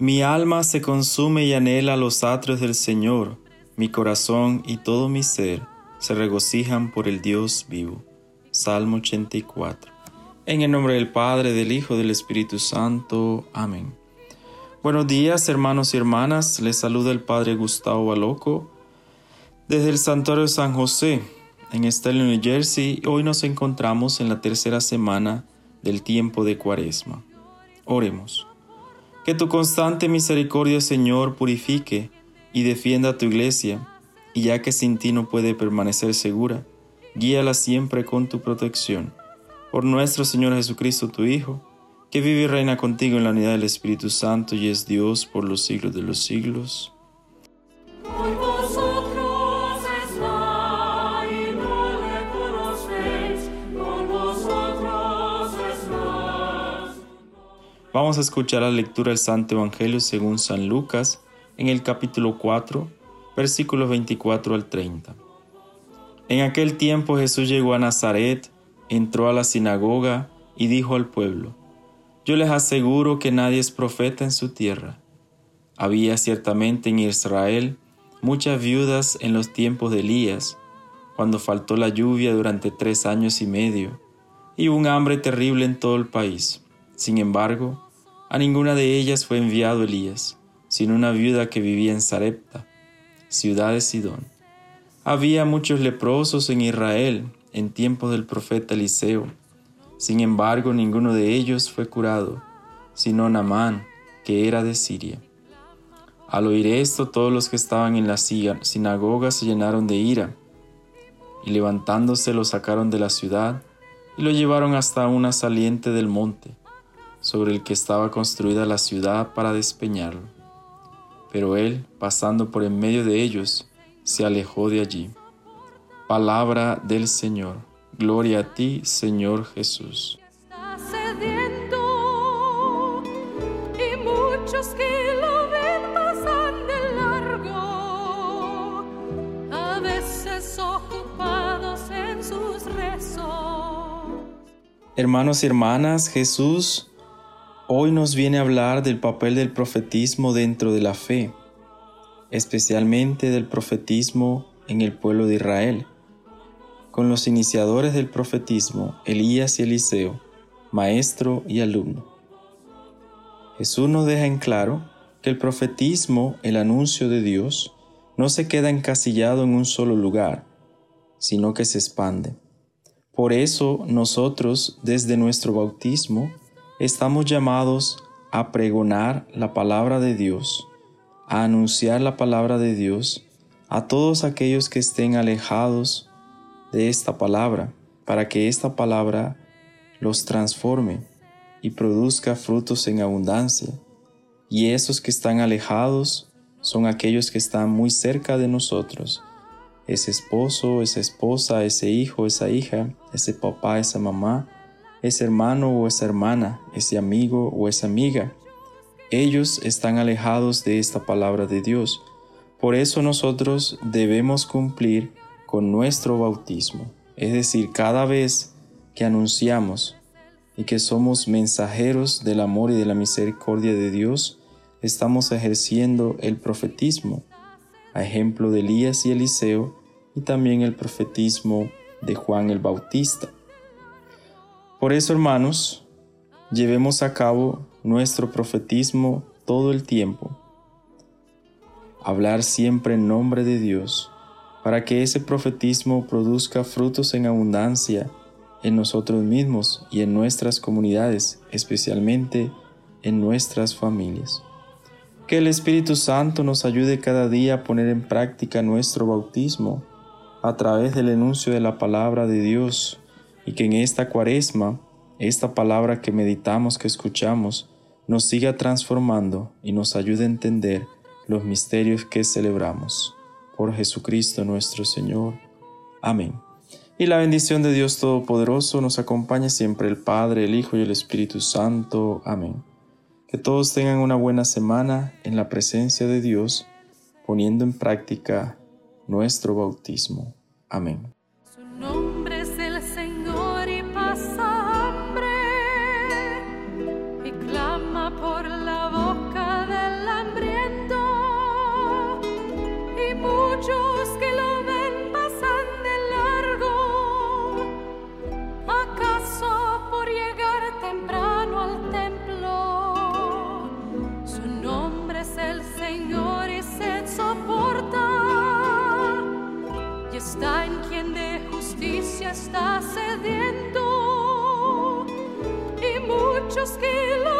Mi alma se consume y anhela los atrios del Señor, mi corazón y todo mi ser se regocijan por el Dios vivo. Salmo 84. En el nombre del Padre, del Hijo, del Espíritu Santo. Amén. Buenos días, hermanos y hermanas. Les saluda el Padre Gustavo Baloco desde el Santuario de San José, en Sterling, New Jersey. Hoy nos encontramos en la tercera semana del tiempo de Cuaresma. Oremos. Que tu constante misericordia, Señor, purifique y defienda a tu iglesia, y ya que sin ti no puede permanecer segura, guíala siempre con tu protección. Por nuestro Señor Jesucristo, tu Hijo, que vive y reina contigo en la unidad del Espíritu Santo y es Dios por los siglos de los siglos. Vamos a escuchar la lectura del Santo Evangelio según San Lucas en el capítulo 4, versículos 24 al 30. En aquel tiempo Jesús llegó a Nazaret, entró a la sinagoga y dijo al pueblo, Yo les aseguro que nadie es profeta en su tierra. Había ciertamente en Israel muchas viudas en los tiempos de Elías, cuando faltó la lluvia durante tres años y medio, y un hambre terrible en todo el país. Sin embargo, a ninguna de ellas fue enviado Elías, sino una viuda que vivía en Sarepta, ciudad de Sidón. Había muchos leprosos en Israel en tiempos del profeta Eliseo. Sin embargo, ninguno de ellos fue curado, sino Namán, que era de Siria. Al oír esto, todos los que estaban en la sinagoga se llenaron de ira, y levantándose lo sacaron de la ciudad y lo llevaron hasta una saliente del monte, sobre el que estaba construida la ciudad para despeñarlo. Pero él, pasando por en medio de ellos, se alejó de allí. Palabra del Señor. Gloria a ti, Señor Jesús. Hermanos y hermanas, Jesús hoy nos viene a hablar del papel del profetismo dentro de la fe, especialmente del profetismo en el pueblo de Israel, con los iniciadores del profetismo, Elías y Eliseo, maestro y alumno. Jesús nos deja en claro que el profetismo, el anuncio de Dios, no se queda encasillado en un solo lugar, sino que se expande. Por eso nosotros, desde nuestro bautismo, estamos llamados a pregonar la palabra de Dios, a anunciar la palabra de Dios a todos aquellos que estén alejados de esta palabra, para que esta palabra los transforme y produzca frutos en abundancia. Y esos que están alejados son aquellos que están muy cerca de nosotros, ese esposo, esa esposa, ese hijo, esa hija, ese papá, esa mamá, ese hermano o esa hermana, ese amigo o esa amiga. Ellos están alejados de esta palabra de Dios. Por eso nosotros debemos cumplir con nuestro bautismo. Es decir, cada vez que anunciamos y que somos mensajeros del amor y de la misericordia de Dios, estamos ejerciendo el profetismo, a ejemplo de Elías y Eliseo, y también el profetismo de Juan el Bautista. Por eso, hermanos, llevemos a cabo nuestro profetismo todo el tiempo. Hablar siempre en nombre de Dios, para que ese profetismo produzca frutos en abundancia en nosotros mismos y en nuestras comunidades, especialmente en nuestras familias. Que el Espíritu Santo nos ayude cada día a poner en práctica nuestro bautismo a través del enuncio de la palabra de Dios y que en esta cuaresma, esta palabra que meditamos, que escuchamos, nos siga transformando y nos ayude a entender los misterios que celebramos. Por Jesucristo nuestro Señor. Amén. Y la bendición de Dios Todopoderoso nos acompañe siempre el Padre, el Hijo y el Espíritu Santo. Amén. Que todos tengan una buena semana en la presencia de Dios, poniendo en práctica nuestro bautismo. Amén. De justicia está cediendo. Y muchos que lo